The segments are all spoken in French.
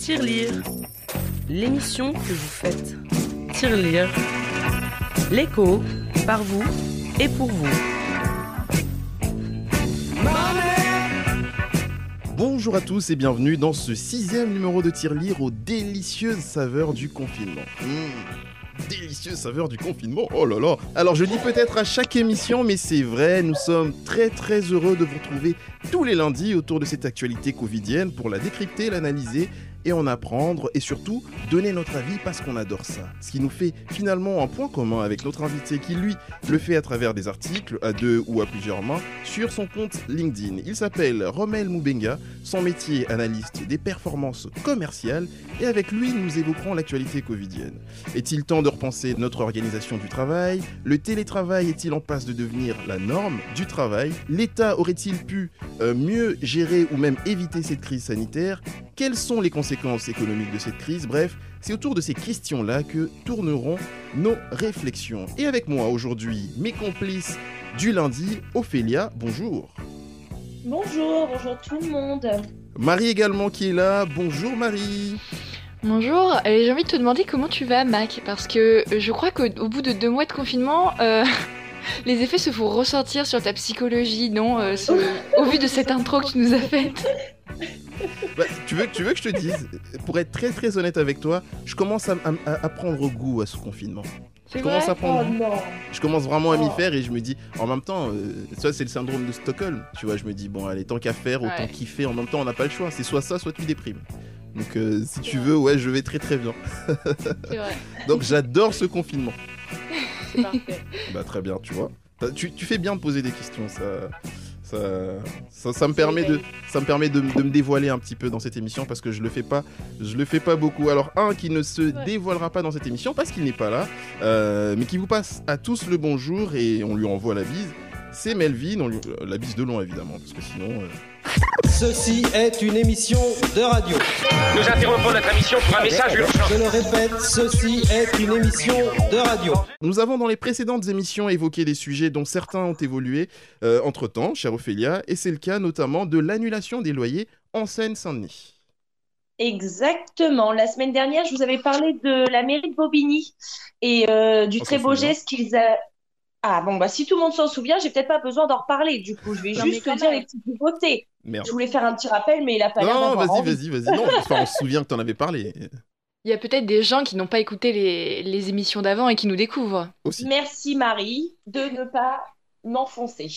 Tirelire, l'émission que vous faites. Tirelire, l'écho, par vous et pour vous. Bonjour à tous et bienvenue dans ce sixième numéro de Tirelire aux délicieuses saveurs du confinement. Mmh, délicieuse saveur du confinement, oh là là Alors je dis peut-être à chaque émission, mais c'est vrai, nous sommes très très heureux de vous retrouver tous les lundis autour de cette actualité covidienne pour la décrypter, l'analyser et en apprendre et surtout donner notre avis parce qu'on adore ça. Ce qui nous fait finalement un point commun avec notre invité qui lui le fait à travers des articles à deux ou à plusieurs mains sur son compte LinkedIn. Il s'appelle Romel Moubenga, son métier analyste des performances commerciales et avec lui nous évoquerons l'actualité covidienne. Est-il temps de repenser notre organisation du travail? Le télétravail est-il en passe de devenir la norme du travail? L'État aurait-il pu euh, mieux gérer ou même éviter cette crise sanitaire? Quelles sont les conséquences économiques de cette crise? Bref, c'est autour de ces questions-là que tourneront nos réflexions. Et avec moi aujourd'hui, mes complices du lundi, Ophélia, bonjour. Bonjour, bonjour tout le monde. Marie également qui est là, bonjour Marie. Bonjour, et j'ai envie de te demander comment tu vas Mac, parce que je crois qu'au bout de deux mois de confinement, euh, les effets se font ressentir sur ta psychologie, non euh, ce- Au vu de cette intro que tu nous as faite? Tu, veux, tu veux que je te dise, pour être très très honnête avec toi, je commence à, à- à prendre goût à ce confinement. Je commence à prendre Oh non. Je commence vraiment à m'y Oh. faire et je me dis, en même temps, euh, ça c'est le syndrome de Stockholm. Tu vois, je me dis, bon, allez, tant qu'à faire, autant Ouais. kiffer. En même temps, on n'a pas le choix. C'est soit ça, soit tu déprimes. Donc, euh, si tu veux, ouais, je vais très très bien. Donc, j'adore ce confinement. c'est parfait. Bah, très bien, tu vois. Tu, tu fais bien de poser des questions, ça. Ça, ça, ça me permet, de, ça me, permet de, de me dévoiler un petit peu dans cette émission parce que je le fais pas, je le fais pas beaucoup. Alors un qui ne se dévoilera pas dans cette émission parce qu'il n'est pas là, euh, mais qui vous passe à tous le bonjour et on lui envoie la bise. C'est Melvin, on lui- euh, la bise de long évidemment parce que sinon. euh, Ceci est une émission de radio. Nous interrompons notre émission pour un message urgent. Je le répète, ceci est une émission de radio. Nous avons dans les précédentes émissions évoqué des sujets dont certains ont évolué euh, entre temps, chère Ophélia, et c'est le cas notamment de l'annulation des loyers en Seine-Saint-Denis. Exactement. La semaine dernière, je vous avais parlé de la mairie de Bobigny et euh, du très beau geste qu'ils a. Ah bon, bah si tout le monde s'en souvient, j'ai peut-être pas besoin d'en reparler. Du coup, je vais Non, juste te dire les petites nouveautés. Merde. Je voulais faire un petit rappel, mais il a pas l'air Non, vas-y, vas-y, vas-y. Non, enfin, on se souvient que t'en avais parlé Il y a peut-être des gens qui n'ont pas écouté les, les émissions d'avant et qui nous découvrent. aussi. Merci Marie de ne pas m'enfoncer.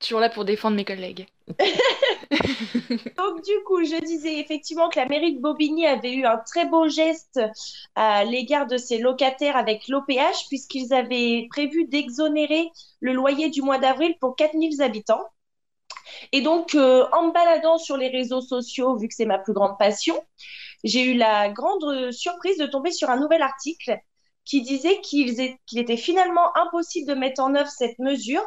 Toujours là pour défendre mes collègues. Donc du coup, je disais effectivement que la mairie de Bobigny avait eu un très beau geste à l'égard de ses locataires avec l'OPH puisqu'ils avaient prévu d'exonérer le loyer du mois d'avril pour 4000 habitants. Et donc, euh, en me baladant sur les réseaux sociaux, vu que c'est ma plus grande passion, j'ai eu la grande surprise de tomber sur un nouvel article qui disait qu'il était finalement impossible de mettre en œuvre cette mesure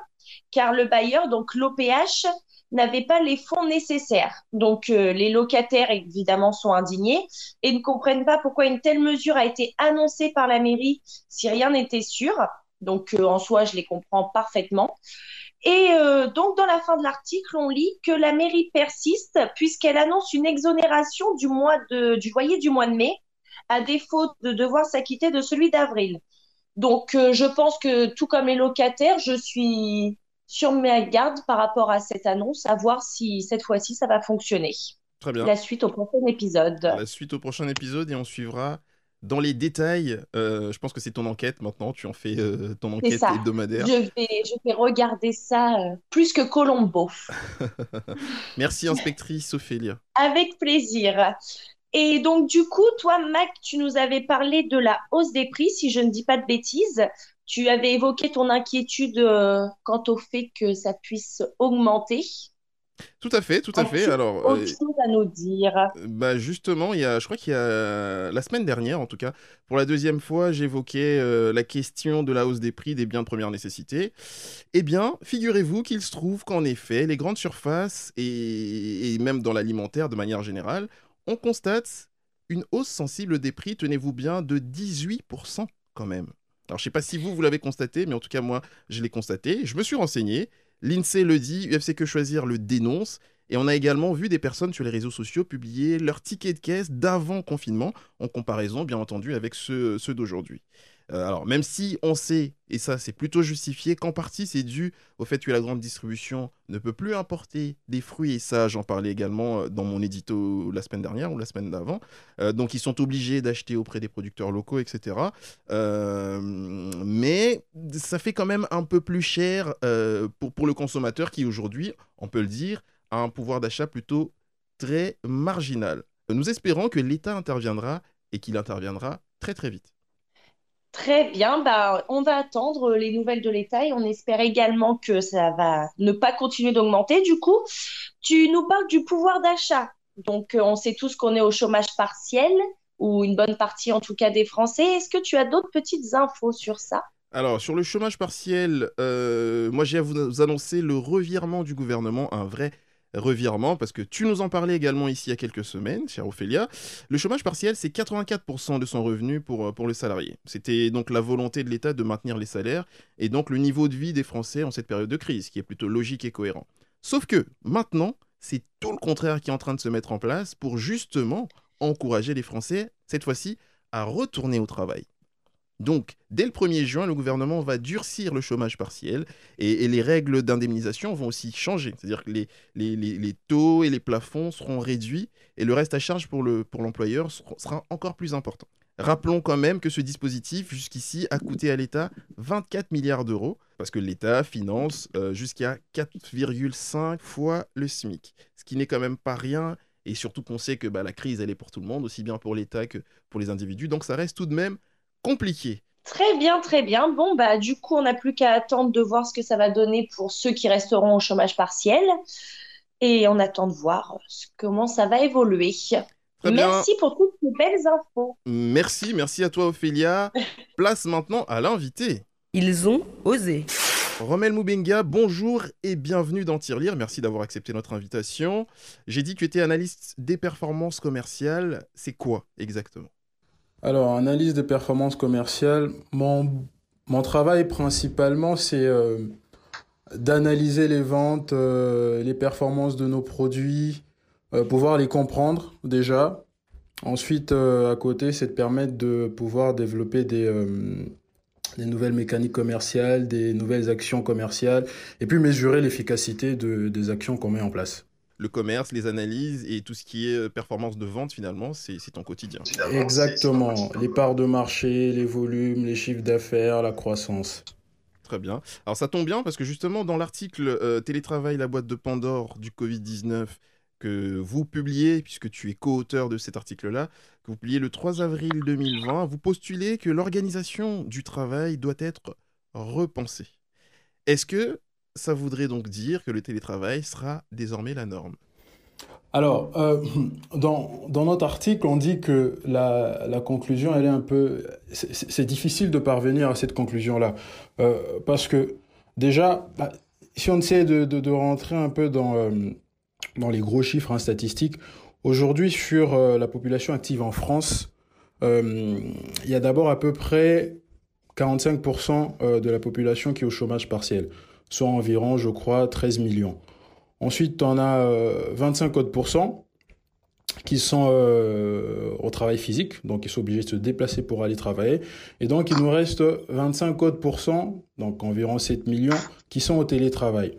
car le bailleur, donc l'OPH, n'avait pas les fonds nécessaires. Donc euh, les locataires, évidemment, sont indignés et ne comprennent pas pourquoi une telle mesure a été annoncée par la mairie si rien n'était sûr. Donc euh, en soi, je les comprends parfaitement. Et euh, donc dans la fin de l'article, on lit que la mairie persiste puisqu'elle annonce une exonération du, mois de, du loyer du mois de mai à défaut de devoir s'acquitter de celui d'avril. Donc euh, je pense que tout comme les locataires, je suis sur mes gardes par rapport à cette annonce, à voir si cette fois-ci ça va fonctionner. Très bien. La suite au prochain épisode. La suite au prochain épisode et on suivra dans les détails. euh, je pense que c'est ton enquête maintenant. Tu en fais euh, ton enquête ça. hebdomadaire. Je vais, je vais regarder ça euh, plus que Colombo. Merci, inspectrice Ophélia. Avec plaisir. Et donc, du coup, toi, Mac, tu nous avais parlé de la hausse des prix, si je ne dis pas de bêtises. Tu avais évoqué ton inquiétude quant au fait que ça puisse augmenter. Tout à fait, tout à fait. Alors, Autre euh, chose à nous dire? Bah justement, il y a, je crois qu'il y a la semaine dernière, en tout cas, pour la deuxième fois, j'évoquais euh, la question de la hausse des prix des biens de première nécessité. Eh bien, figurez-vous qu'il se trouve qu'en effet, les grandes surfaces et, et même dans l'alimentaire de manière générale, on constate une hausse sensible des prix, tenez-vous bien, de 18% quand même. Alors, je sais pas si vous, vous l'avez constaté, mais en tout cas, moi, je l'ai constaté. Je me suis renseigné. L'INSEE le dit, UFC Que Choisir le dénonce. Et on a également vu des personnes sur les réseaux sociaux publier leurs tickets de caisse d'avant confinement, en comparaison bien entendu avec ceux, ceux d'aujourd'hui. Euh, alors, même si on sait, et ça c'est plutôt justifié, qu'en partie c'est dû au fait que la grande distribution ne peut plus importer des fruits, et ça j'en parlais également euh, dans mon édito la semaine dernière ou la semaine d'avant, euh, donc ils sont obligés d'acheter auprès des producteurs locaux, etc. mais ça fait quand même un peu plus cher pour, pour le consommateur qui aujourd'hui, on peut le dire, a un pouvoir d'achat plutôt très marginal. Nous espérons que l'État interviendra et qu'il interviendra très très vite. Très bien, bah, on va attendre les nouvelles de l'État et on espère également que ça va ne pas continuer d'augmenter. Du coup, tu nous parles du pouvoir d'achat. Donc, euh, on sait tous qu'on est au chômage partiel, ou une bonne partie en tout cas des Français. Est-ce que tu as d'autres petites infos sur ça? Alors, sur le chômage partiel, euh, moi j'ai à vous annoncer le revirement du gouvernement, un vrai revirement, parce que tu nous en parlais également ici il y a quelques semaines, chère Ophélia. Le chômage partiel, c'est 84% de son revenu pour, euh, pour le salarié. C'était donc la volonté de l'État de maintenir les salaires et donc le niveau de vie des Français en cette période de crise, qui est plutôt logique et cohérent. Sauf que maintenant, c'est tout le contraire qui est en train de se mettre en place pour justement encourager les Français, cette fois-ci, à retourner au travail. Donc, dès le 1er juin, le gouvernement va durcir le chômage partiel et, les règles d'indemnisation vont aussi changer. C'est-à-dire que les, taux et les plafonds seront réduits et le reste à charge pour l'employeur le, sera encore plus important. Rappelons quand même que ce dispositif, jusqu'ici, a coûté à l'État 24 milliards d'euros, parce que l'État finance euh, jusqu'à 4,5 fois le SMIC, ce qui n'est quand même pas rien, et surtout qu'on sait que bah, la crise, elle est pour tout le monde, aussi bien pour l'État que pour les individus, donc ça reste tout de même compliqué. Très bien, très bien. Bon, bah, du coup, on n'a plus qu'à attendre de voir ce que ça va donner pour ceux qui resteront au chômage partiel. Et on attend de voir comment ça va évoluer. merci pour toutes ces belles infos. Merci, merci à toi, Ophélia. Place maintenant à l'invité. Ils ont osé. Romel Moubenga, bonjour et bienvenue dans Tirelire. Merci d'avoir accepté notre invitation. J'ai dit que tu étais analyste des performances commerciales. C'est quoi exactement? Alors, analyse des performances commerciales, mon, mon travail principalement, c'est euh, d'analyser les ventes, euh, les performances de nos produits, euh, pouvoir les comprendre déjà. Ensuite, à côté, c'est de permettre de pouvoir développer des, nouvelles mécaniques commerciales, des nouvelles actions commerciales, et puis mesurer l'efficacité de, des actions qu'on met en place le commerce, les analyses et tout ce qui est euh, performance de vente finalement, c'est ton quotidien. Exactement, les parts de marché, les volumes, les chiffres d'affaires, la croissance. Très bien. Alors ça tombe bien parce que justement dans l'article euh, Télétravail, la boîte de Pandore du Covid-19 que vous publiez, puisque tu es co-auteur de cet article-là, que vous publiez le 3 avril 2020, vous postulez que l'organisation du travail doit être repensée. Est-ce que ça voudrait donc dire que le télétravail sera désormais la norme. Alors, euh, dans, dans, notre article, on dit que la, la conclusion, elle est un peu... C'est difficile de parvenir à cette conclusion-là. Euh, parce que déjà, bah, si on essaie de, de, rentrer un peu dans, euh, dans les gros chiffres hein, statistiques, aujourd'hui, sur la population active en France, il y a d'abord à peu près 45% de la population qui est au chômage partiel soit environ, je crois, 13 millions. Ensuite, on a 25 autres qui sont euh, au travail physique, donc ils sont obligés de se déplacer pour aller travailler. Et donc, il nous reste 25 autres donc environ 7 millions, qui sont au télétravail.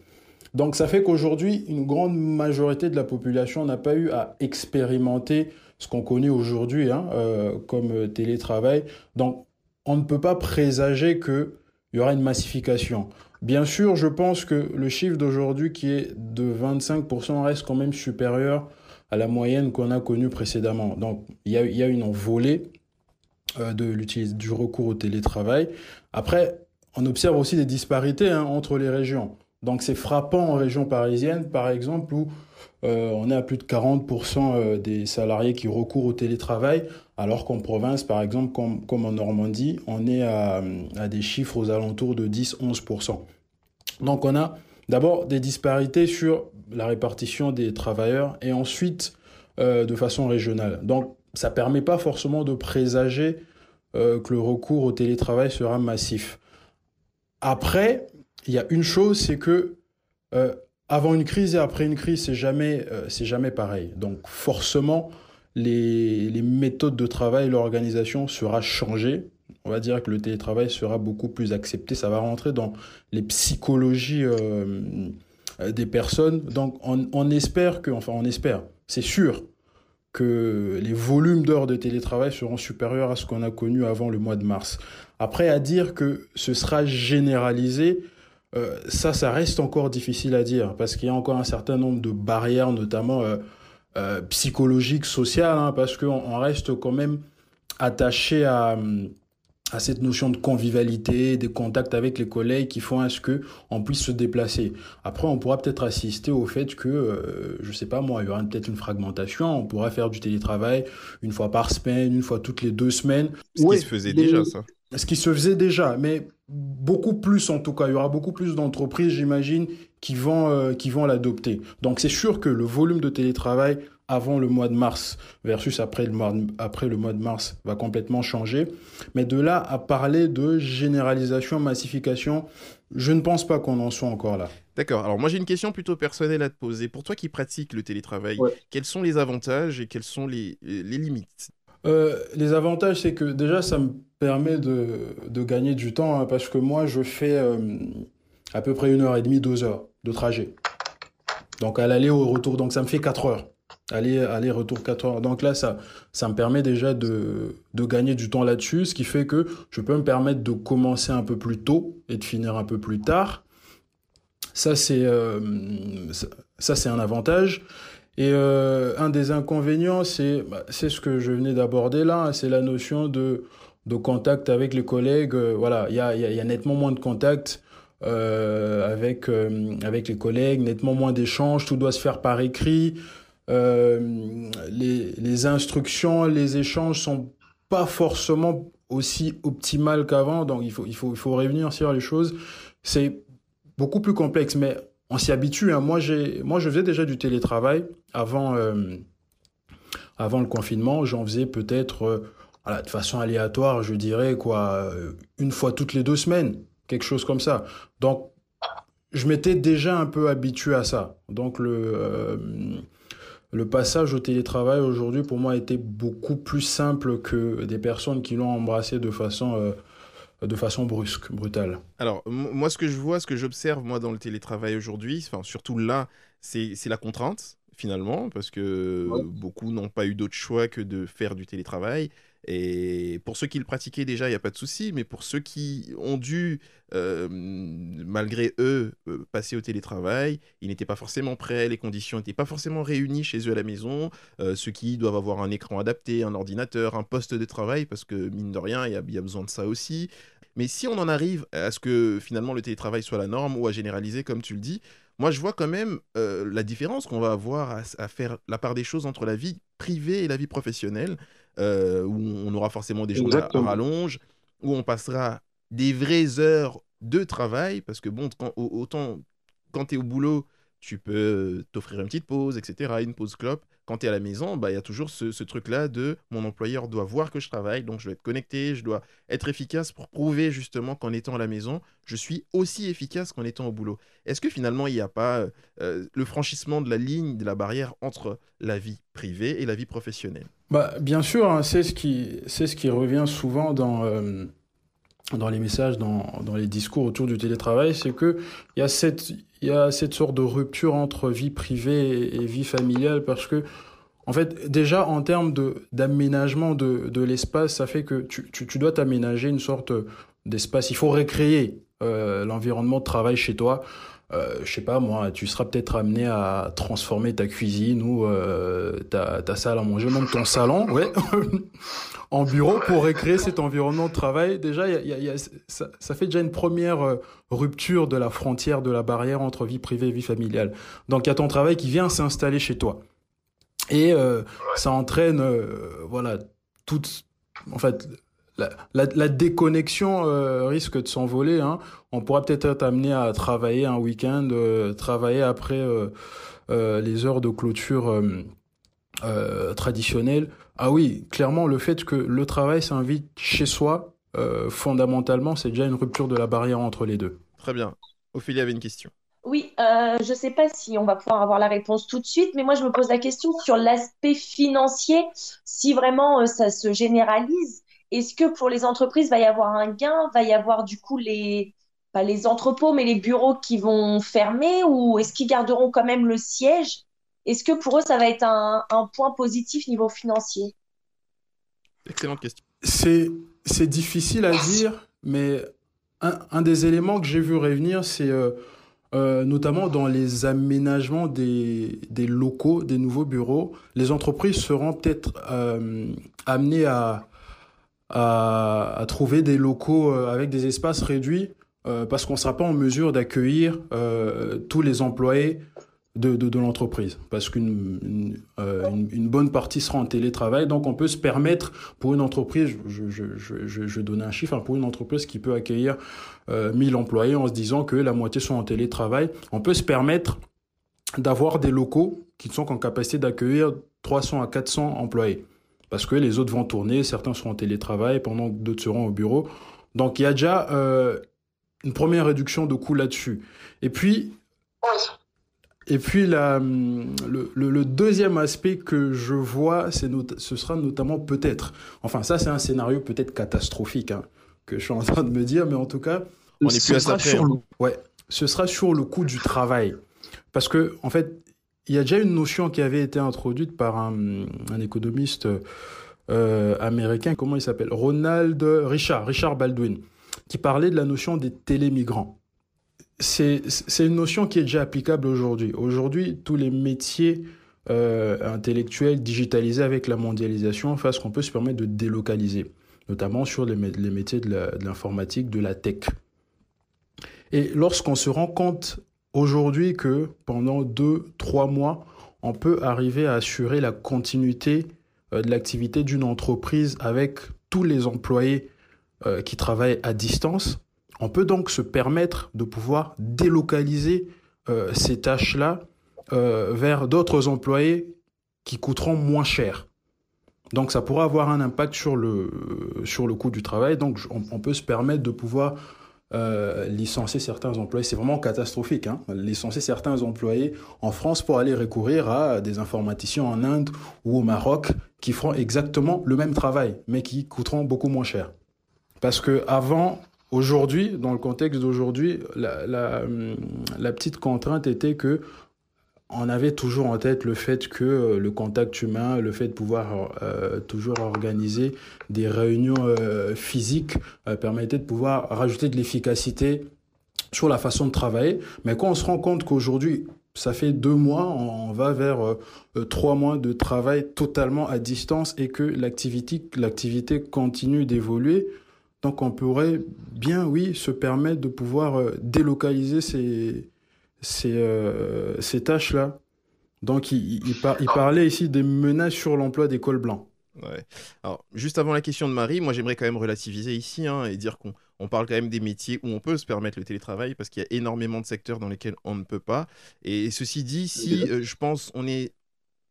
Donc, ça fait qu'aujourd'hui, une grande majorité de la population n'a pas eu à expérimenter ce qu'on connaît aujourd'hui hein, euh, comme télétravail. Donc, on ne peut pas présager qu'il y aura une massification. Bien sûr, je pense que le chiffre d'aujourd'hui qui est de 25% reste quand même supérieur à la moyenne qu'on a connue précédemment. Donc, il y a, une envolée euh, de du recours au télétravail. Après, on observe aussi des disparités hein, entre les régions. Donc, c'est frappant en région parisienne, par exemple, où euh, on est à plus de 40% euh, des salariés qui recourent au télétravail, alors qu'en province, par exemple, comme, en Normandie, on est à, à des chiffres aux alentours de 10-11%. Donc on a d'abord des disparités sur la répartition des travailleurs et ensuite euh, de façon régionale. Donc ça ne permet pas forcément de présager euh, que le recours au télétravail sera massif. Après, il y a une chose, c'est que euh, avant une crise et après une crise, c'est jamais, c'est jamais pareil. Donc forcément, les, méthodes de travail, l'organisation sera changée. On va dire que le télétravail sera beaucoup plus accepté. Ça va rentrer dans les psychologies des personnes. Donc on, espère que, enfin on espère, c'est sûr que les volumes d'heures de télétravail seront supérieurs à ce qu'on a connu avant le mois de mars. Après, à dire que ce sera généralisé, euh, ça, ça reste encore difficile à dire parce qu'il y a encore un certain nombre de barrières, notamment euh, euh, psychologiques, sociales, hein, parce qu'on reste quand même attaché à, à cette notion de convivialité, des contacts avec les collègues qui font à ce que on puisse se déplacer. Après, on pourra peut-être assister au fait que, euh, je sais pas moi, il y aura peut-être une fragmentation. On pourra faire du télétravail une fois par semaine, une fois toutes les deux semaines. Ce qui se faisait déjà, ça. Ce qui se faisait déjà, mais beaucoup plus en tout cas. Il y aura beaucoup plus d'entreprises, j'imagine, qui vont euh, qui vont l'adopter. Donc c'est sûr que le volume de télétravail avant le mois de mars versus après le mois de, après le mois de mars va complètement changer. Mais de là à parler de généralisation, massification, je ne pense pas qu'on en soit encore là. D'accord. Alors moi j'ai une question plutôt personnelle à te poser. Pour toi qui pratiques le télétravail, quels sont les avantages et quelles sont les, les limites? Euh, les avantages, c'est que déjà, ça me permet de, gagner du temps hein, parce que moi, je fais euh, à peu près une heure et demie, deux heures de trajet. Donc à l'aller au retour, donc ça me fait quatre heures. Aller, aller, retour 4 heures. Donc là, ça, me permet déjà de, gagner du temps là-dessus, ce qui fait que je peux me permettre de commencer un peu plus tôt et de finir un peu plus tard. Ça, c'est euh, ça, c'est un avantage. Et euh, un des inconvénients, c'est bah, ce que je venais d'aborder là, c'est la notion de, de contact avec les collègues. Euh, voilà, il y a, nettement moins de contact. Euh, avec, avec les collègues, nettement moins d'échanges, tout doit se faire par écrit. Les, les, instructions, les échanges sont pas forcément aussi optimales qu'avant, donc il faut, il, faut, il faut revenir sur les choses. C'est beaucoup plus complexe, mais on s'y habitue. Hein. Moi, j'ai, moi, je faisais déjà du télétravail avant, euh, avant le confinement. J'en faisais peut-être euh, voilà, de façon aléatoire, je dirais, quoi, euh, une fois toutes les deux semaines, quelque chose comme ça. Donc, je m'étais déjà un peu habitué à ça. Donc, le le passage au télétravail aujourd'hui pour moi été beaucoup plus simple que des personnes qui l'ont embrassé de façon euh, de façon brusque, brutale. Alors moi ce que je vois, ce que j'observe moi dans le télétravail aujourd'hui, enfin surtout là, c'est la contrainte finalement parce que beaucoup n'ont pas eu d'autre choix que de faire du télétravail et pour ceux qui le pratiquaient déjà, il n'y a pas de souci, mais pour ceux qui ont dû, euh, malgré eux, euh, passer au télétravail, ils n'étaient pas forcément prêts, les conditions n'étaient pas forcément réunies chez eux à la maison, euh, ceux qui doivent avoir un écran adapté, un ordinateur, un poste de travail, parce que mine de rien, il y, a besoin de ça aussi. Mais si on en arrive à ce que finalement le télétravail soit la norme ou à généraliser, comme tu le dis, moi je vois quand même la différence qu'on va avoir à, à, faire la part des choses entre la vie privée et la vie professionnelle. Euh, où on aura forcément des journées à rallonge, où on passera des vraies heures de travail, parce que bon, autant quand tu es au boulot, tu peux t'offrir une petite pause, etc., une pause clope. Quand tu es à la maison, bah, il y a toujours ce, truc-là de mon employeur doit voir que je travaille, donc je dois être connecté, je dois être efficace pour prouver justement qu'en étant à la maison, je suis aussi efficace qu'en étant au boulot. Est-ce que finalement, il n'y a pas euh, le franchissement de la ligne, de la barrière entre la vie privée et la vie professionnelle? Bah, Bien sûr, hein, c'est ce, qui, ce qui revient souvent dans, euh, dans les messages, dans, dans, les discours autour du télétravail, c'est qu'il y, a cette, y a cette sorte de rupture entre vie privée et, vie familiale parce que, en fait, déjà en termes d'aménagement de, de l'espace, ça fait que tu, tu, tu dois t'aménager une sorte d'espace. Il faut recréer euh, l'environnement de travail chez toi euh, je sais pas moi, tu seras peut-être amené à transformer ta cuisine ou euh, ta, ta, salle à manger, même ton salon, ouais, en bureau pour recréer cet environnement de travail. Déjà, y a, y a, y a, ça, ça, fait déjà une première euh, rupture de la frontière, de la barrière entre vie privée et vie familiale. Donc, il y a ton travail qui vient s'installer chez toi. Et euh, ça entraîne, euh, voilà, toute, en fait, la, déconnexion euh, risque de s'envoler. Hein. On pourra peut-être être amené à travailler un week-end, euh, travailler après euh, les heures de clôture traditionnelles. Ah oui, clairement, le fait que le travail s'invite chez soi, fondamentalement, c'est déjà une rupture de la barrière entre les deux. Très bien. Ophélie avait une question. Oui, euh, je ne sais pas si on va pouvoir avoir la réponse tout de suite, mais moi je me pose la question sur l'aspect financier. Si vraiment euh, ça se généralise, est-ce que pour les entreprises va y avoir un gain, va y avoir du coup les pas les entrepôts, mais les bureaux qui vont fermer, ou est-ce qu'ils garderont quand même le siège? Est-ce que pour eux ça va être un, un point positif niveau financier? Excellente question. C'est c'est difficile à dire, mais un, un des éléments que j'ai vu revenir, c'est euh, euh, notamment dans les aménagements des, des locaux, des nouveaux bureaux. Les entreprises seront peut-être euh, amenées à, à, trouver des locaux euh, avec des espaces réduits euh, parce qu'on ne sera pas en mesure d'accueillir euh, tous les employés de, de, l'entreprise, parce qu'une une, bonne partie sera en télétravail. Donc on peut se permettre, pour une entreprise, je, je, je, je, donne un chiffre, hein, pour une entreprise qui peut accueillir euh, 1000 employés en se disant que la moitié sont en télétravail, on peut se permettre d'avoir des locaux qui sont en capacité d'accueillir 300 à 400 employés. Parce que les autres vont tourner, certains seront en télétravail, pendant que d'autres seront au bureau. Donc il y a déjà euh, une première réduction de coûts là-dessus. Et puis, et puis la, le, le, le deuxième aspect que je vois, c'est not- ce sera notamment peut-être, enfin ça c'est un scénario peut-être catastrophique hein, que je suis en train de me dire, mais en tout cas, On est ce plus à sera sur le, ouais, ce sera sur le coût du travail, parce que en fait, il y a déjà une notion qui avait été introduite par un, économiste euh, américain, comment il s'appelle, Ronald Richard, Richard Baldwin, qui parlait de la notion des télémigrants c'est une notion qui est déjà applicable aujourd'hui. Aujourd'hui, tous les métiers euh, intellectuels digitalisés avec la mondialisation fassent qu'on peut se permettre de délocaliser, notamment sur les, mé- les métiers de l'informatique, de, la tech. Et lorsqu'on se rend compte aujourd'hui que pendant deux, trois mois, on peut arriver à assurer la continuité euh, de l'activité d'une entreprise avec tous les employés euh, qui travaillent à distance, on peut donc se permettre de pouvoir délocaliser euh, ces tâches-là vers d'autres employés qui coûteront moins cher. Donc ça pourra avoir un impact sur le, sur le coût du travail. Donc on, on peut se permettre de pouvoir euh, licencier certains employés. C'est vraiment catastrophique. Hein licencier certains employés en France pour aller recourir à des informaticiens en Inde ou au Maroc qui feront exactement le même travail, mais qui coûteront beaucoup moins cher. Parce que avant, Aujourd'hui, dans le contexte d'aujourd'hui, la, la, petite contrainte était que on avait toujours en tête le fait que euh, le contact humain, le fait de pouvoir euh, toujours organiser des réunions euh, physiques permettait de pouvoir rajouter de l'efficacité sur la façon de travailler. Mais quand on se rend compte qu'aujourd'hui, ça fait deux mois, on va vers trois mois de travail totalement à distance et que l'activité, continue d'évoluer, donc on pourrait bien, oui, se permettre de pouvoir délocaliser ces, ces, euh, ces tâches-là. Donc il, il, par, il, parlait ici des menaces sur l'emploi des cols blancs. Ouais. Alors, juste avant la question de Marie, moi j'aimerais quand même relativiser ici hein, et dire qu'on on parle quand même des métiers où on peut se permettre le télétravail parce qu'il y a énormément de secteurs dans lesquels on ne peut pas. Et ceci dit, si euh, je pense on est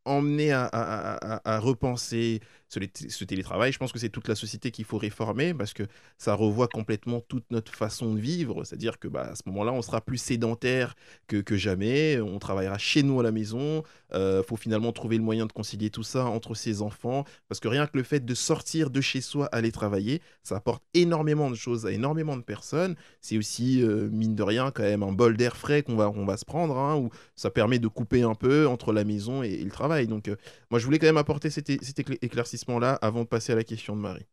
emmené à, à, à, à repenser ce, télétravail. Je pense que c'est toute la société qu'il faut réformer parce que ça revoit complètement toute notre façon de vivre. C'est-à-dire que bah, à ce moment-là, on sera plus sédentaire que, jamais. On travaillera chez nous à la maison. Il euh, faut finalement trouver le moyen de concilier tout ça entre ses enfants parce que rien que le fait de sortir de chez soi, aller travailler, ça apporte énormément de choses à énormément de personnes. C'est aussi, euh, mine de rien, quand même un bol d'air frais qu'on va, on va se prendre, hein, où ça permet de couper un peu entre la maison et, et le travail. Donc, euh, moi, je voulais quand même apporter cet, cet éclaircissement là avant de passer à la question de Marie.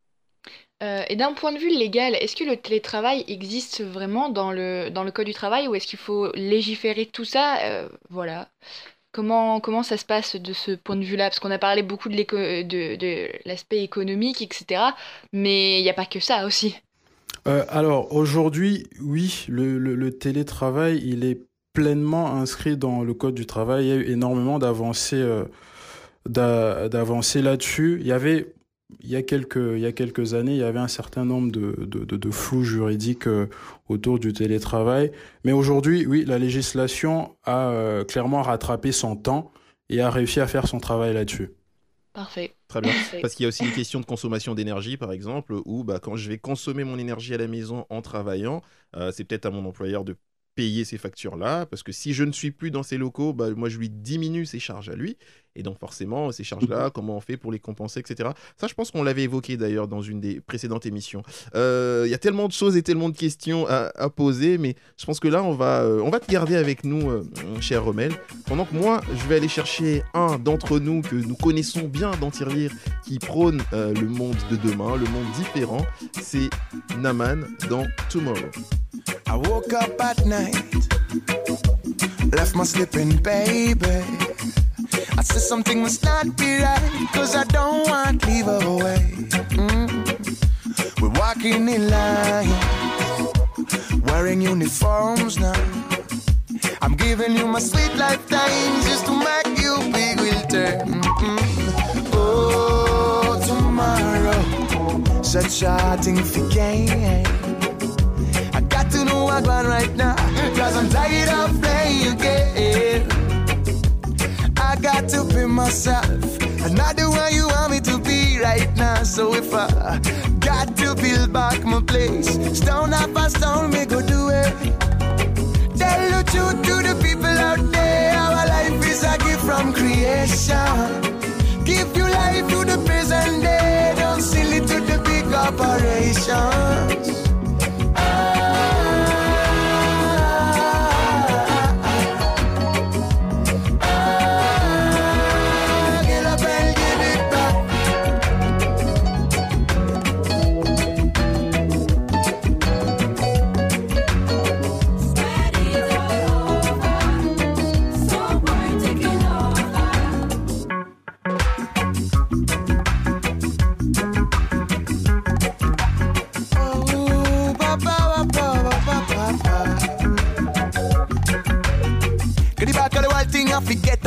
Euh, et d'un point de vue légal, est-ce que le télétravail existe vraiment dans le, dans le Code du travail ou est-ce qu'il faut légiférer tout ça euh, Voilà. Comment, comment ça se passe de ce point de vue-là? Parce qu'on a parlé beaucoup de, de, de l'aspect économique, etc. Mais il n'y a pas que ça aussi. Euh, alors aujourd'hui, oui, le, le, le, télétravail, il est pleinement inscrit dans le Code du travail. Il y a eu énormément d'avancées d'avancer là-dessus. Il y avait, il y a quelques, il y a quelques années, il y avait un certain nombre de, de, de, de flous juridiques euh, autour du télétravail. Mais aujourd'hui, oui, la législation a euh, clairement rattrapé son temps et a réussi à faire son travail là-dessus. Parfait. Très bien. Parce qu'il y a aussi une question de consommation d'énergie, par exemple, où bah, quand je vais consommer mon énergie à la maison en travaillant, euh, c'est peut-être à mon employeur de payer ces factures-là, parce que si je ne suis plus dans ces locaux, bah, moi je lui diminue ses charges à lui, et donc forcément ces charges-là, comment on fait pour les compenser, etc. Ça, je pense qu'on l'avait évoqué d'ailleurs dans une des précédentes émissions. Euh, Il y a tellement de choses et tellement de questions à, à poser, mais je pense que là, on va, euh, on va te garder avec nous, euh, cher Rommel, pendant que moi, je vais aller chercher un d'entre nous que nous connaissons bien dans Tirelire, qui prône euh, le monde de demain, le monde différent, c'est Naman dans Tomorrow. I woke up at night, left my sleeping baby. I said something must not be right, cause I don't want to leave her away. Mm. We're walking in line, wearing uniforms now. I'm giving you my sweet lifetime just to make you big will turn. Mm-mm. Oh, tomorrow, such a thing for game. I got to know what one right now, cause I'm tired of playing again. I got to be myself, and not the one you want me to be right now. So if I got to build back my place, stone after stone, me go do it. Tell the truth to the people out there, our life is a gift from creation. Give your life to the present day, don't sell it to the big operations.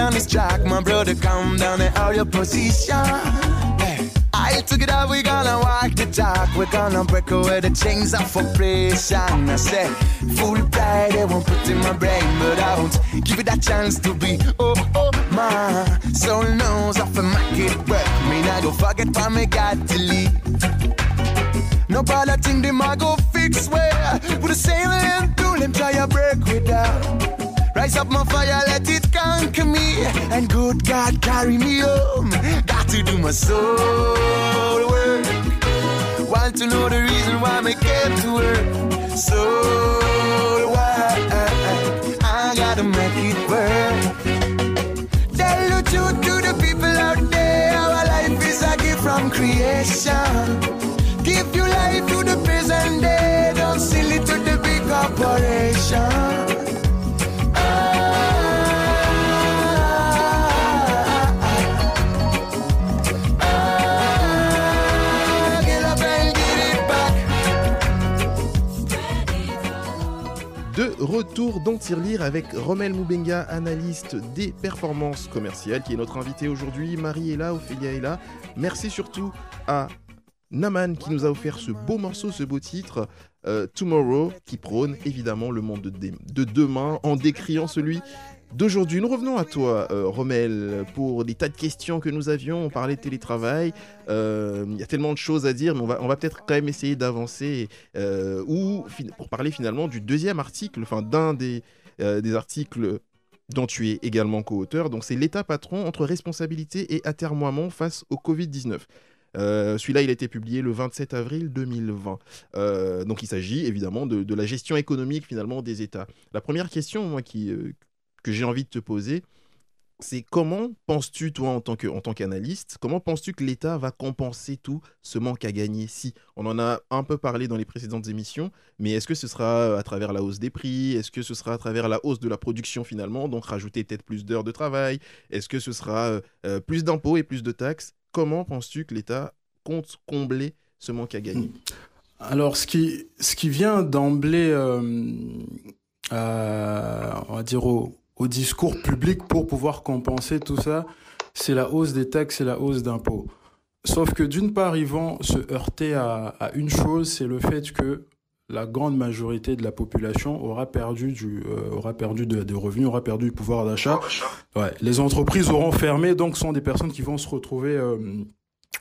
On this track. My brother, calm down and hold your position. Hey. I took it out, we gonna walk the talk. We're gonna break away the chains of oppression. I said, full pride, they won't put in my brain, but I won't give it that chance to be. Oh, oh, my soul knows off a market work. Me not go forget for me got to leave. No bother think them I go fix where With the same and do them try to break with that Rise up my fire, let it conquer me. And good God carry me home. Got to do my soul work. Want to know the reason why me came to work Soul work. I gotta make it work. Tell the truth to the people out there. Our life is a gift from creation retour dans Tirelire avec Romel Moubenga, analyste des performances commerciales, qui est notre invité aujourd'hui. Marie est là, Ophélia est là. Merci surtout à Naman qui nous a offert ce beau morceau, ce beau titre, euh, Tomorrow, qui prône évidemment le monde de, de demain en décriant celui d'aujourd'hui. Nous revenons à toi, euh, Romel, pour des tas de questions que nous avions. On parlait de télétravail. Euh, Il y a tellement de choses à dire, mais on va, peut-être quand même essayer d'avancer. euh, ou pour parler finalement du deuxième article, enfin d'un des, euh, des articles dont tu es également co-auteur. Donc c'est l'État patron entre responsabilité et atermoiement face au Covid-19. Euh, Celui-là, il a été publié le 27 avril 2020. Euh, donc il s'agit évidemment de, la gestion économique finalement des États. La première question, moi, qui, que j'ai envie de te poser, c'est comment penses-tu, toi, en tant que- tant qu'analyste, comment penses-tu que l'État va compenser tout ce manque à gagner? Si, on en a un peu parlé dans les précédentes émissions, mais est-ce que ce sera à travers la hausse des prix? Est-ce que ce sera à travers la hausse de la production finalement, donc rajouter peut-être plus d'heures de travail? Est-ce que ce sera euh, euh, plus d'impôts et plus de taxes? Comment penses-tu que l'État compte combler ce manque à gagner? Alors, ce qui, ce qui vient d'emblée, euh, on va dire, au, au discours public pour pouvoir compenser tout ça, c'est la hausse des taxes et la hausse d'impôts. Sauf que d'une part, ils vont se heurter à, à une chose, c'est le fait que la grande majorité de la population aura perdu du, euh, aura perdu de- revenus, aura perdu du pouvoir d'achat. Ouais, les entreprises auront fermé, donc ce sont des personnes qui vont se retrouver euh,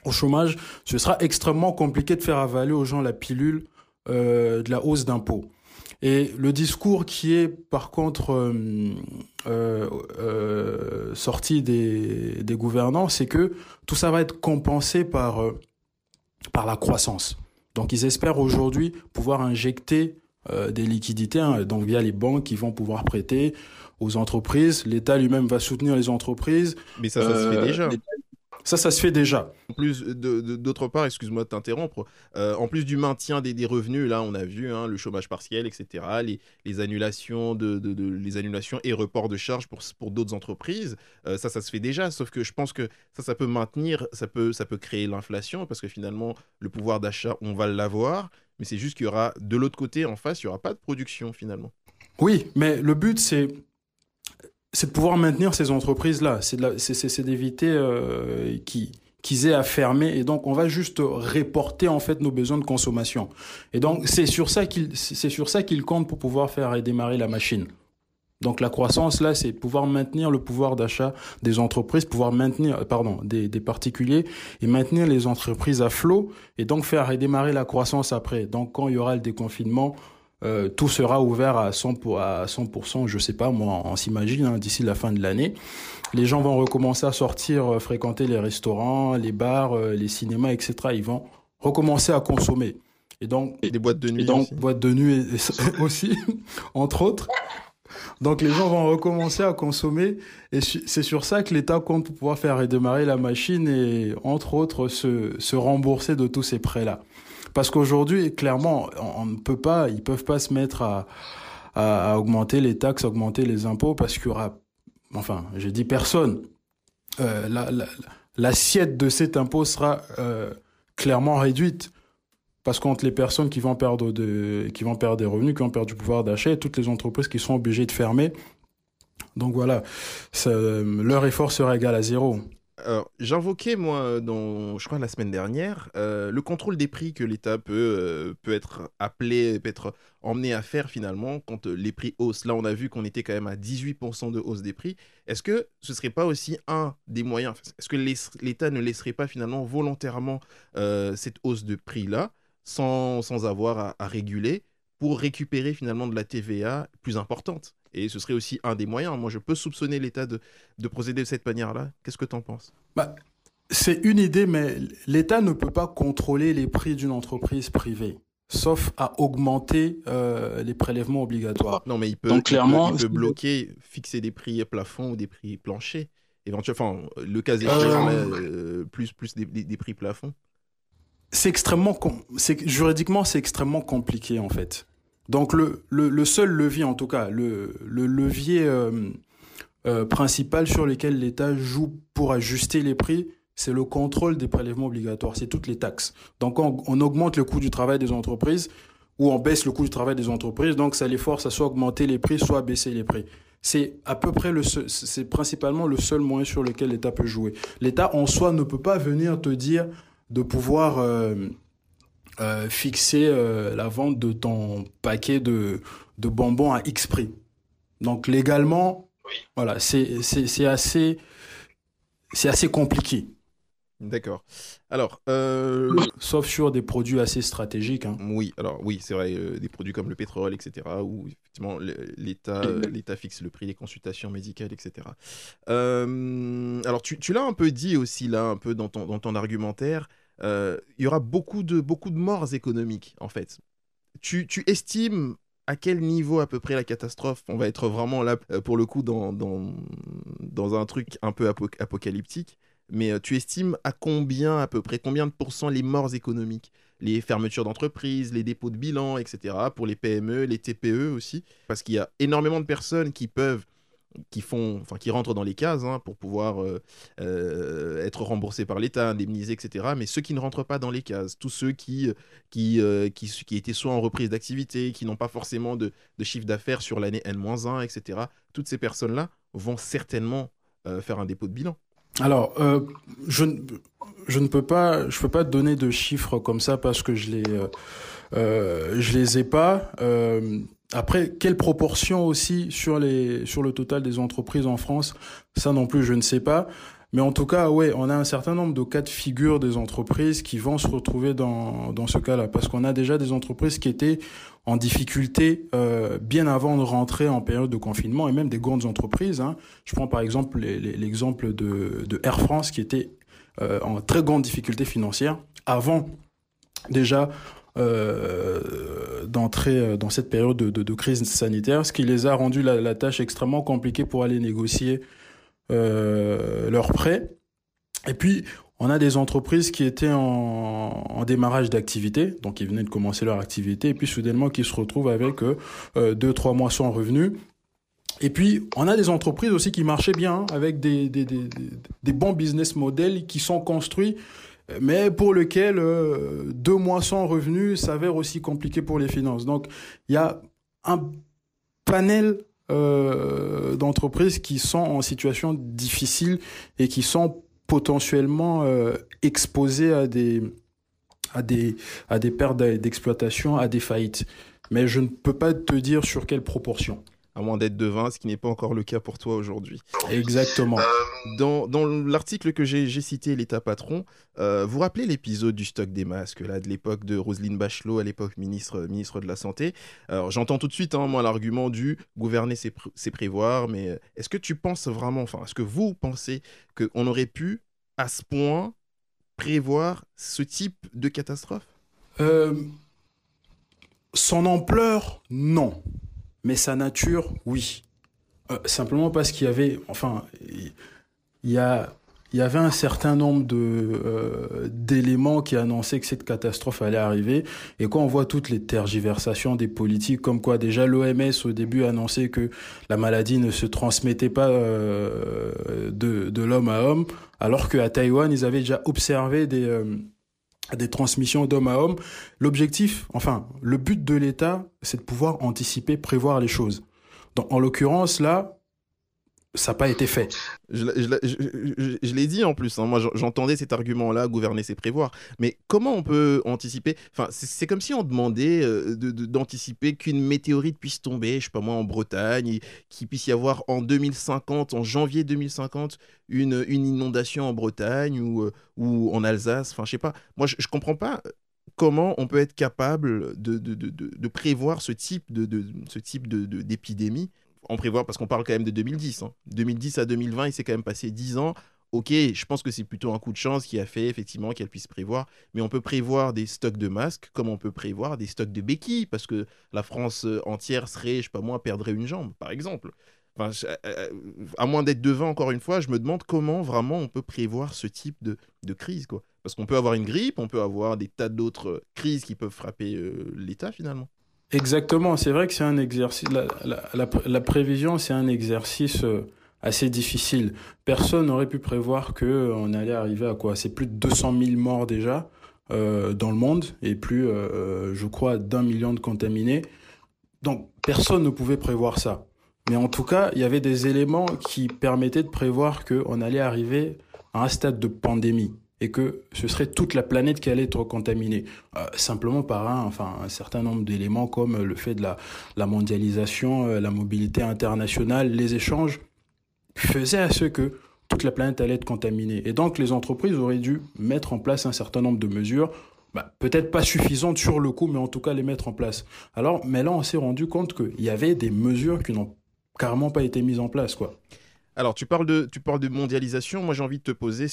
au chômage. Ce sera extrêmement compliqué de faire avaler aux gens la pilule euh, de la hausse d'impôts. Et le discours qui est par contre euh, euh, euh, sorti des, des gouvernants, c'est que tout ça va être compensé par, euh, par la croissance. Donc ils espèrent aujourd'hui pouvoir injecter des liquidités, hein, donc via les banques qui vont pouvoir prêter aux entreprises. L'État lui-même va soutenir les entreprises. Mais ça, ça se fait déjà. Ça, ça se fait déjà. En plus, de- de- d'autre part, excuse-moi de t'interrompre, euh, en plus du maintien des, des revenus, là, on a vu hein, le chômage partiel, etc., les, les annulations de, de- de- les annulations et reports de charges pour, pour d'autres entreprises, euh, ça, ça se fait déjà. Sauf que je pense que ça, ça peut maintenir, ça peut, ça peut créer l'inflation parce que finalement, le pouvoir d'achat, on va l'avoir, mais c'est juste qu'il y aura de l'autre côté, en face, il y aura pas de production finalement. Oui, mais le but, c'est c'est de pouvoir maintenir ces entreprises-là. C'est d'éviter euh, qu'ils qu'ils aient à fermer. Et donc, on va juste reporter en fait nos besoins de consommation. Et donc, c'est sur ça qu'ils c'est sur ça comptent pour pouvoir faire redémarrer la machine. Donc, la croissance là, c'est pouvoir maintenir le pouvoir d'achat des entreprises, pouvoir maintenir, pardon, des, des particuliers et maintenir les entreprises à flot et donc faire redémarrer la croissance après. Donc, quand il y aura le déconfinement, euh, tout sera ouvert à 100%, pour- à 100% je sais pas, moi, on s'imagine, hein, d'ici la fin de l'année. Les gens vont recommencer à sortir, euh, fréquenter les restaurants, les bars, euh, les cinémas, etc. Ils vont recommencer à consommer. Et donc, Des boîtes de nuit et donc aussi. boîte de nuit et- et- aussi, entre autres. Donc les gens vont recommencer à consommer et c'est sur ça que l'État compte pour pouvoir faire redémarrer la machine et entre autres se, se rembourser de tous ces prêts-là. Parce qu'aujourd'hui, clairement, on, ne peut pas, ils peuvent pas se mettre à, augmenter les taxes, augmenter les impôts parce qu'il y aura, enfin, j'ai dit personne. Euh, la- la- L'assiette de cet impôt sera euh, clairement réduite. Parce qu'entre les personnes qui vont perdre qui vont perdre des revenus, qui vont perdre du pouvoir d'achat, et toutes les entreprises qui sont obligées de fermer. Donc voilà, leur effort sera égal à zéro. J'invoquais, moi, dans, je crois, la semaine dernière, euh, le contrôle des prix que l'État peut, euh, peut être appelé, peut être emmené à faire finalement quand euh, les prix haussent. Là, on a vu qu'on était quand même à 18% de hausse des prix. Est-ce que ce serait pas aussi un des moyens Est-ce que l'État ne laisserait pas finalement volontairement cette hausse de prix-là sans, sans avoir à réguler pour récupérer finalement de la TVA plus importante? Et ce serait aussi un des moyens. Moi, je peux soupçonner l'État de, de procéder de cette manière-là. Qu'est-ce que tu en penses? Bah, c'est une idée, mais l'État ne peut pas contrôler les prix d'une entreprise privée, sauf à augmenter euh, les prélèvements obligatoires. Non, mais il peut, Donc, il peut- clairement, il peut, bloquer, fixer des prix plafonds ou des prix planchers. Éventuellement, enfin, le cas échéant, Euh, là, euh, plus, plus des, des- des prix plafonds. c'est extrêmement com- c'est juridiquement c'est extrêmement compliqué en fait. Donc le, le, seul levier en tout cas le, le levier euh, euh, principal sur lequel l'État joue pour ajuster les prix, c'est le contrôle des prélèvements obligatoires, c'est toutes les taxes. Donc on, augmente le coût du travail des entreprises ou on baisse le coût du travail des entreprises, donc ça les force à soit augmenter les prix, soit baisser les prix. C'est à peu près le c'est principalement le seul moyen sur lequel l'État peut jouer. L'État en soi ne peut pas venir te dire de pouvoir euh, euh, fixer euh, la vente de ton paquet de, de bonbons à X prix. Donc légalement, voilà, c'est assez, c'est assez compliqué. D'accord. Alors, euh, Sauf sur des produits assez stratégiques. hein. oui, alors oui, c'est vrai, euh, des produits comme le pétrole, etc., où effectivement l'État euh, l'État fixe le prix des consultations médicales, etc. Alors, tu, tu l'as un peu dit aussi là, un peu dans ton, dans ton argumentaire, il y aura beaucoup de, beaucoup de morts économiques, en fait. Tu, tu estimes à quel niveau à peu près la catastrophe? On va être vraiment là, euh, pour le coup, dans, dans, dans un truc un peu apo- apocalyptique. Mais euh, tu estimes à combien à peu près, combien de pourcents les morts économiques? Les fermetures d'entreprises, les dépôts de bilan, etc. Pour les PME, les TPE aussi? Parce qu'il y a énormément de personnes qui peuvent qui font, enfin qui rentrent dans les cases hein, pour pouvoir euh, euh, être remboursés par l'État, indemnisés, etc. Mais ceux qui ne rentrent pas dans les cases, tous ceux qui qui, euh, qui, qui étaient soit en reprise d'activité, qui n'ont pas forcément de, de chiffre d'affaires sur l'année N-1, etc. Toutes ces personnes-là vont certainement faire un dépôt de bilan. Alors, je, je ne peux pas, je peux pas te donner de chiffres comme ça parce que je les, je les ai pas. Après, quelle proportion aussi sur les, sur le total des entreprises en France, ça non plus, je ne sais pas. Mais en tout cas, ouais, on a un certain nombre de cas de figure des entreprises qui vont se retrouver dans, dans ce cas-là. Parce qu'on a déjà des entreprises qui étaient en difficulté euh, bien avant de rentrer en période de confinement et même des grandes entreprises. Hein. Je prends par exemple l'exemple de, de Air France qui était euh, en très grande difficulté financière avant déjà euh, d'entrer euh, dans cette période de, crise sanitaire, ce qui les a rendu la, la tâche extrêmement compliquée pour aller négocier euh, leurs prêts. Et puis, on a des entreprises qui étaient en, démarrage d'activité, donc ils venaient de commencer leur activité, et puis soudainement qui se retrouvent avec euh, deux, trois mois sans revenus. Et puis, on a des entreprises aussi qui marchaient bien, avec des, des, des, des bons business models qui sont construits, mais pour lesquels euh, deux mois sans revenus s'avère aussi compliqué pour les finances. Donc, il y a un panel euh, d'entreprises qui sont en situation difficile et qui sont potentiellement euh, exposés à des, à des, à des pertes d'exploitation, à des faillites. Mais je ne peux pas te dire sur quelle proportion. À moins d'être devin, ce qui n'est pas encore le cas pour toi aujourd'hui. Exactement. Dans, dans l'article que j'ai cité, l'État patron, euh, vous rappelez l'épisode du stock des masques, là, de l'époque de Roselyne Bachelot, à l'époque ministre, ministre de la Santé. Alors j'entends tout de suite, hein, moi, l'argument du gouverner, c'est pr prévoir, mais est-ce que tu penses vraiment, enfin, est-ce que vous pensez qu'on aurait pu, à ce point, prévoir ce type de catastrophe? Euh, Son ampleur, non. Mais sa nature, oui. Euh, simplement parce qu'il y avait, enfin, il y a, il y avait un certain nombre de euh, d'éléments qui annonçaient que cette catastrophe allait arriver. Et quand on voit toutes les tergiversations des politiques, comme quoi déjà l'OMS au début annonçait que la maladie ne se transmettait pas euh, de, de l'homme à homme, alors qu'à Taïwan ils avaient déjà observé des des transmissions d'homme à homme. L'objectif, enfin, le but de l'État, c'est de pouvoir anticiper, prévoir les choses. Donc, en l'occurrence, là, ça n'a pas été fait. Je, l'ai dit en plus, hein, moi j'entendais cet argument-là, gouverner c'est prévoir, mais comment on peut anticiper? Enfin, c'est comme si on demandait euh, d'anticiper qu'une météorite puisse tomber, je sais pas moi, en Bretagne, qu'il puisse y avoir en 2050, en janvier 2050, une, une inondation en Bretagne ou, euh, ou en Alsace, enfin je sais pas. Moi je, je comprends pas comment on peut être capable de, prévoir ce type de, de, en prévoir parce qu'on parle quand même de 2010. Hein. 2010 à 2020, il s'est quand même passé 10 ans. Ok, je pense que c'est plutôt un coup de chance qui a fait effectivement qu'elle puisse prévoir, mais on peut prévoir des stocks de masques comme on peut prévoir des stocks de béquilles parce que la France entière serait, je sais pas moi, perdrait une jambe, par exemple. Enfin, à moins d'être devant, encore une fois, je me demande comment vraiment on peut prévoir ce type de, crise, quoi. Parce qu'on peut avoir une grippe, on peut avoir des tas d'autres crises qui peuvent frapper euh, l'État finalement. Exactement, c'est vrai que c'est un exercice, la, la, la, prévision c'est un exercice assez difficile. Personne n'aurait pu prévoir que on allait arriver à quoi? C'est plus de 200 000 morts déjà euh, dans le monde et plus, euh, je crois, d'un million de contaminés. Donc personne ne pouvait prévoir ça. Mais en tout cas, il y avait des éléments qui permettaient de prévoir qu'on allait arriver à un stade de pandémie et que ce serait toute la planète qui allait être contaminée, euh, simplement par un, enfin, un certain nombre d'éléments comme le fait de la, mondialisation, euh, la mobilité internationale, les échanges, faisaient à ce que toute la planète allait être contaminée. Et donc les entreprises auraient dû mettre en place un certain nombre de mesures, bah, peut-être pas suffisantes sur le coup, mais en tout cas les mettre en place. Alors, mais là on s'est rendu compte qu'il y avait des mesures qui n'ont carrément pas été mises en place, quoi. Alors, tu parles de, tu parles de mondialisation. Moi, j'ai envie de te poser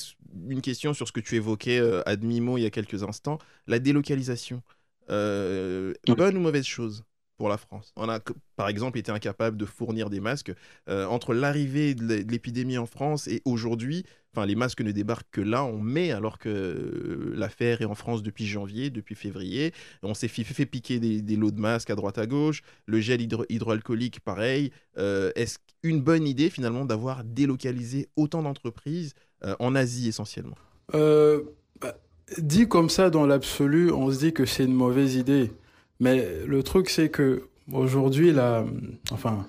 une question sur ce que tu évoquais euh, à demi-mot il y a quelques instants. La délocalisation. Euh, bonne ou mauvaise chose pour la France? On a, par exemple, été incapable de fournir des masques. Euh, entre l'arrivée de l'épidémie en France et aujourd'hui, enfin, les masques ne débarquent que là, en mai, alors que euh, l'affaire est en France depuis janvier, depuis février. On s'est fait, fait, piquer des, des, lots de masques à droite à gauche. Le gel hydro hydroalcoolique, pareil. Est-ce une bonne idée, finalement, d'avoir délocalisé autant d'entreprises en Asie essentiellement bah, Dit comme ça, dans l'absolu, on se dit que c'est une mauvaise idée. Mais le truc, c'est que aujourd'hui, la, enfin,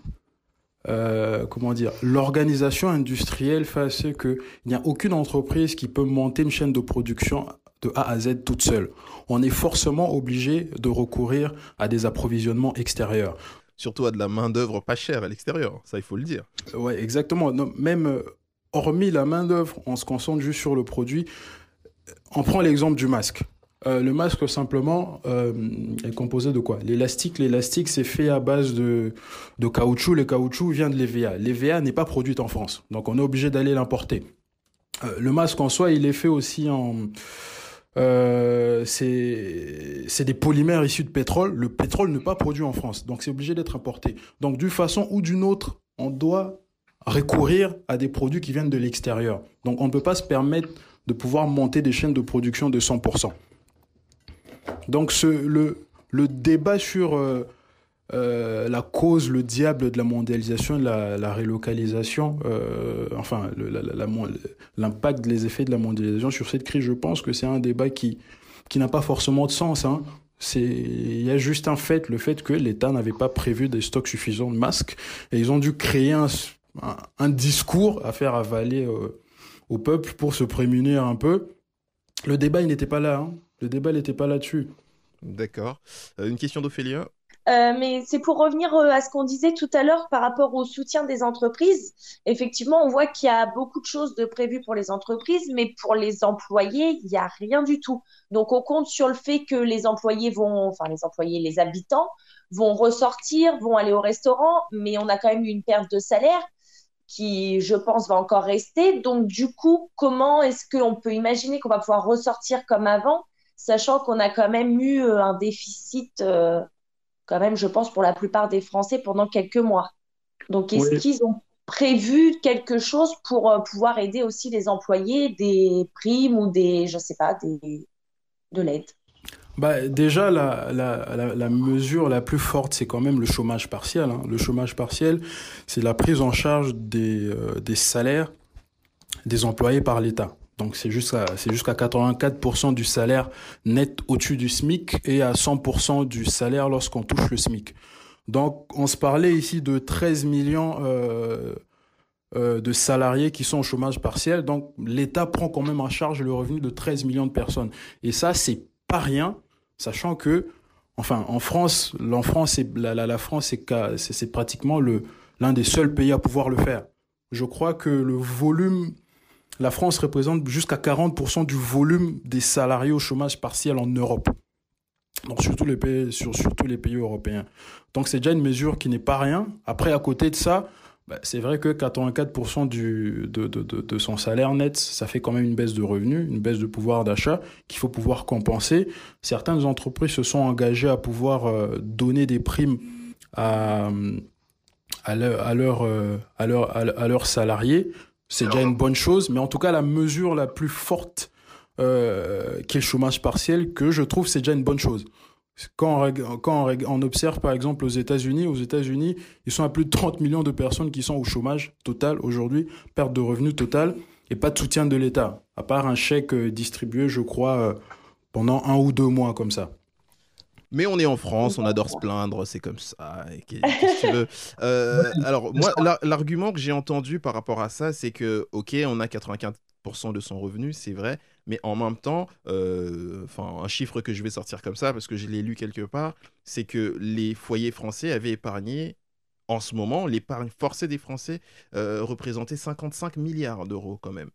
euh, comment dire, l'organisation industrielle fait à ce qu'il n'y a aucune entreprise qui peut monter une chaîne de production de A à Z toute seule. On est forcément obligé de recourir à des approvisionnements extérieurs. Surtout à de la main d'œuvre pas chère à l'extérieur, ça il faut le dire. Ouais, exactement. Non, même hormis la main-d'œuvre, on se concentre juste sur le produit. On prend l'exemple du masque. Euh, le masque, simplement, euh, est composé de quoi? L'élastique, l'élastique, c'est fait à base de, de caoutchouc. Le caoutchouc vient de l'EVA. L'EVA n'est pas produite en France, donc on est obligé d'aller l'importer. Euh, le masque en soi, il est fait aussi en... C'est des polymères issus de pétrole. Le pétrole n'est pas produit en France, donc c'est obligé d'être importé. Donc d'une façon ou d'une autre, on doit recourir à des produits qui viennent de l'extérieur. Donc on ne peut pas se permettre de pouvoir monter des chaînes de production de 100%. Donc le, le débat sur euh, euh, la cause, le diable de la mondialisation, la, la relocalisation, euh, enfin l'impact, les effets de la mondialisation sur cette crise, je pense que c'est un débat qui, n'a pas forcément de sens. Hein. Il y a juste un fait, le fait que l'État n'avait pas prévu des stocks suffisants de masques et ils ont dû créer un, un, discours à faire avaler au peuple pour se prémunir un peu. Le débat, il n'était pas là. Hein. Le débat n'était pas là-dessus. D'accord. Euh, une question d'Ophélia euh, mais c'est pour revenir euh, à ce qu'on disait tout à l'heure par rapport au soutien des entreprises. Effectivement, on voit qu'il y a beaucoup de choses de prévues pour les entreprises, mais pour les employés, il n'y a rien du tout. Donc, on compte sur le fait que les employés vont, enfin les employés, les habitants vont ressortir, vont aller au restaurant, mais on a quand même une perte de salaire qui, je pense, va encore rester. Donc, du coup, comment est-ce qu'on peut imaginer qu'on va pouvoir ressortir comme avant sachant qu'on a quand même eu euh, un déficit, euh, quand même, je pense, pour la plupart des Français pendant quelques mois. Donc, est-ce qu'ils ont prévu quelque chose pour euh, pouvoir aider aussi les employés, des primes ou des, je sais pas, des, de l'aide? Bah, déjà, la, la, la, mesure la plus forte, c'est quand même le chômage partiel. Hein. Le chômage partiel, c'est la prise en charge des, des salaires des employés par l'État. Donc c'est jusqu'à c'est jusqu'à 84% du salaire net au-dessus du SMIC et à 100% du salaire lorsqu'on touche le SMIC. Donc on se parlait ici de 13 millions euh, euh, de salariés qui sont au chômage partiel. Donc l'État prend quand même en charge le revenu de 13 millions de personnes. Et ça c'est pas rien, sachant que enfin en France, en France la, la, la France c'est pratiquement l'un des seuls pays à pouvoir le faire. Je crois que le volume la France représente jusqu'à 40% du volume des salariés au chômage partiel en Europe. Donc sur tous les pays, sur, tous les pays européens. Donc c'est déjà une mesure qui n'est pas rien. Après, à côté de ça, bah, c'est vrai que 84% du, de, de, de, son salaire net, ça fait quand même une baisse de revenus, une baisse de pouvoir d'achat qu'il faut pouvoir compenser. Certaines entreprises se sont engagées à pouvoir euh, donner des primes à, à, leur, à, leur, euh, à, leur, à leurs salariés c'est déjà une bonne chose, mais en tout cas, la mesure la plus forte euh, qui est le chômage partiel, que je trouve, c'est déjà une bonne chose. Quand on, observe par exemple aux États-Unis, aux États-Unis, ils sont à plus de 30 millions de personnes qui sont au chômage total aujourd'hui, perte de revenus totale et pas de soutien de l'État, à part un chèque euh, distribué, je crois, euh, pendant un ou deux mois comme ça. Mais on est en France, on adore se plaindre, c'est comme ça. Euh, Alors, moi, l'argument que j'ai entendu par rapport à ça, c'est que, ok, on a 95% de son revenu, c'est vrai, mais en même temps, euh, enfin, un chiffre que je vais sortir comme ça, parce que je l'ai lu quelque part, c'est que les foyers français avaient épargné en ce moment, l'épargne forcée des Français euh, représentait 55 milliards d'euros quand même.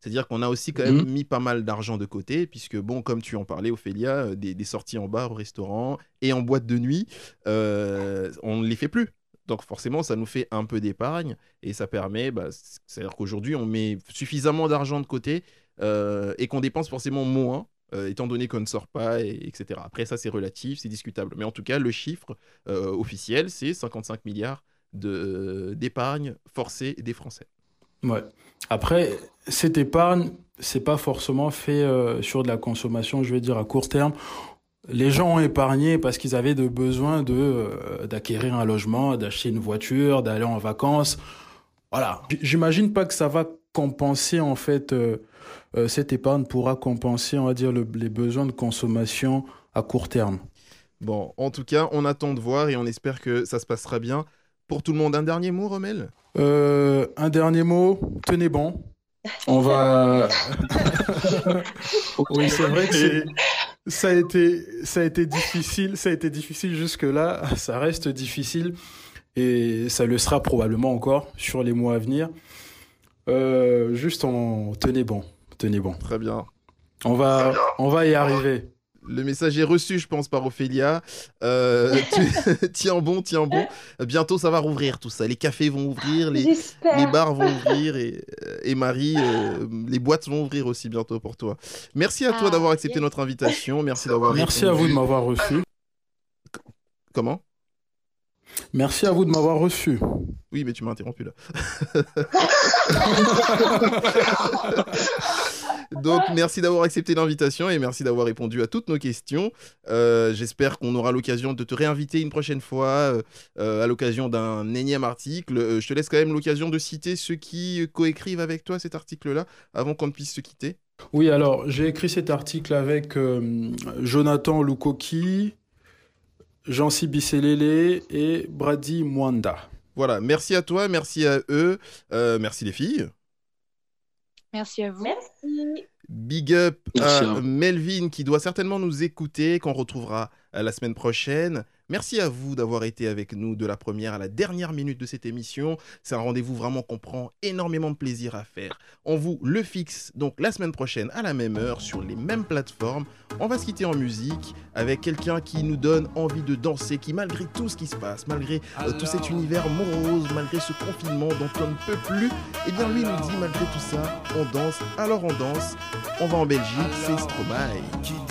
C'est-à-dire qu'on a aussi quand même mhm. mis pas mal d'argent de côté, puisque, bon, comme tu en parlais, Ophélia, euh, des, sorties en bar, au restaurant et en boîte de nuit, euh, on ne les fait plus. Donc forcément, ça nous fait un peu d'épargne et ça permet, bah, c'est-à-dire qu'aujourd'hui, on met suffisamment d'argent de côté euh, et qu'on dépense forcément moins, étant donné qu'on ne sort pas, et, etc. Après, ça, c'est relatif, c'est discutable. Mais en tout cas, le chiffre officiel, c'est 55 milliards d'épargne forcée des Français. Ouais. Après, cette épargne, c'est pas forcément fait euh, sur de la consommation, je vais dire à court terme. Les gens ont épargné parce qu'ils avaient de besoin de euh, d'acquérir un logement, d'acheter une voiture, d'aller en vacances. Voilà. J'imagine pas que ça va compenser en fait euh, cette épargne pourra compenser, on va dire, les besoins de consommation à court terme. Bon, en tout cas, on attend de voir et on espère que ça se passera bien. Pour tout le monde, un dernier mot, Romel? Euh, Un dernier mot, tenez bon. On va. oui, c'est vrai que ça a été, ça a été difficile, ça a été difficile jusque là, ça reste difficile et ça le sera probablement encore sur les mois à venir. Euh, juste en tenez bon, tenez bon. Très bien. On va, on va y arriver. Le message est reçu, je pense, par Ophélia. Euh, tu- tiens bon, tiens bon. Bientôt, ça va rouvrir tout ça. Les cafés vont ouvrir, les, bars vont ouvrir et, et Marie, euh, les boîtes vont ouvrir aussi bientôt pour toi. Merci à toi Ah, d'avoir accepté yes. notre invitation. Merci d'avoir Merci à vous de m'avoir reçu. Comment? Merci à vous de m'avoir reçu. Oui, mais tu m'as interrompu là. Donc, merci d'avoir accepté l'invitation et merci d'avoir répondu à toutes nos questions. Euh, J'espère qu'on aura l'occasion de te réinviter une prochaine fois euh, euh, à l'occasion d'un énième article. Euh, je te laisse quand même l'occasion de citer ceux qui coécrivent avec toi cet article-là avant qu'on ne puisse se quitter. Oui, alors j'ai écrit cet article avec Jonathan Lukoki, Jean-Cy Bisselele et Brady Mwanda. Voilà, merci à toi, merci à eux, merci les filles. Merci à vous. Merci. Big up Merci à à vous. Melvin qui doit certainement nous écouter, qu'on retrouvera euh, la semaine prochaine. Merci à vous d'avoir été avec nous de la première à la dernière minute de cette émission. C'est un rendez-vous vraiment qu'on prend énormément de plaisir à faire. On vous le fixe donc la semaine prochaine à la même heure sur les mêmes plateformes. On va se quitter en musique avec quelqu'un qui nous donne envie de danser, qui malgré tout ce qui se passe, malgré euh, tout cet univers morose, malgré ce confinement dont on ne peut plus, eh bien lui nous dit malgré tout ça, on danse, alors on danse. On va en Belgique, c'est Stromae.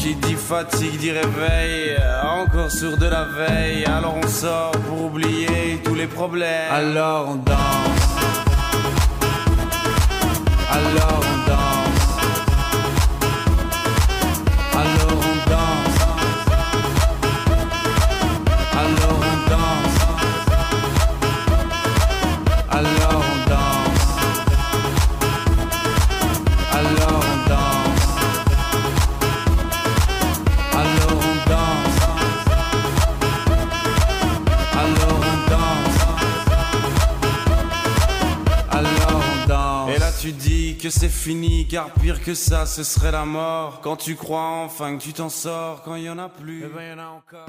qui dit fatigue dit réveil, encore sur de la veille, alors on sort pour oublier tous les problèmes. Alors on danse. Alors c'est fini, car pire que ça, ce serait la mort. Quand tu crois enfin que tu t'en sors, quand il y en a plus, eh ben a encore.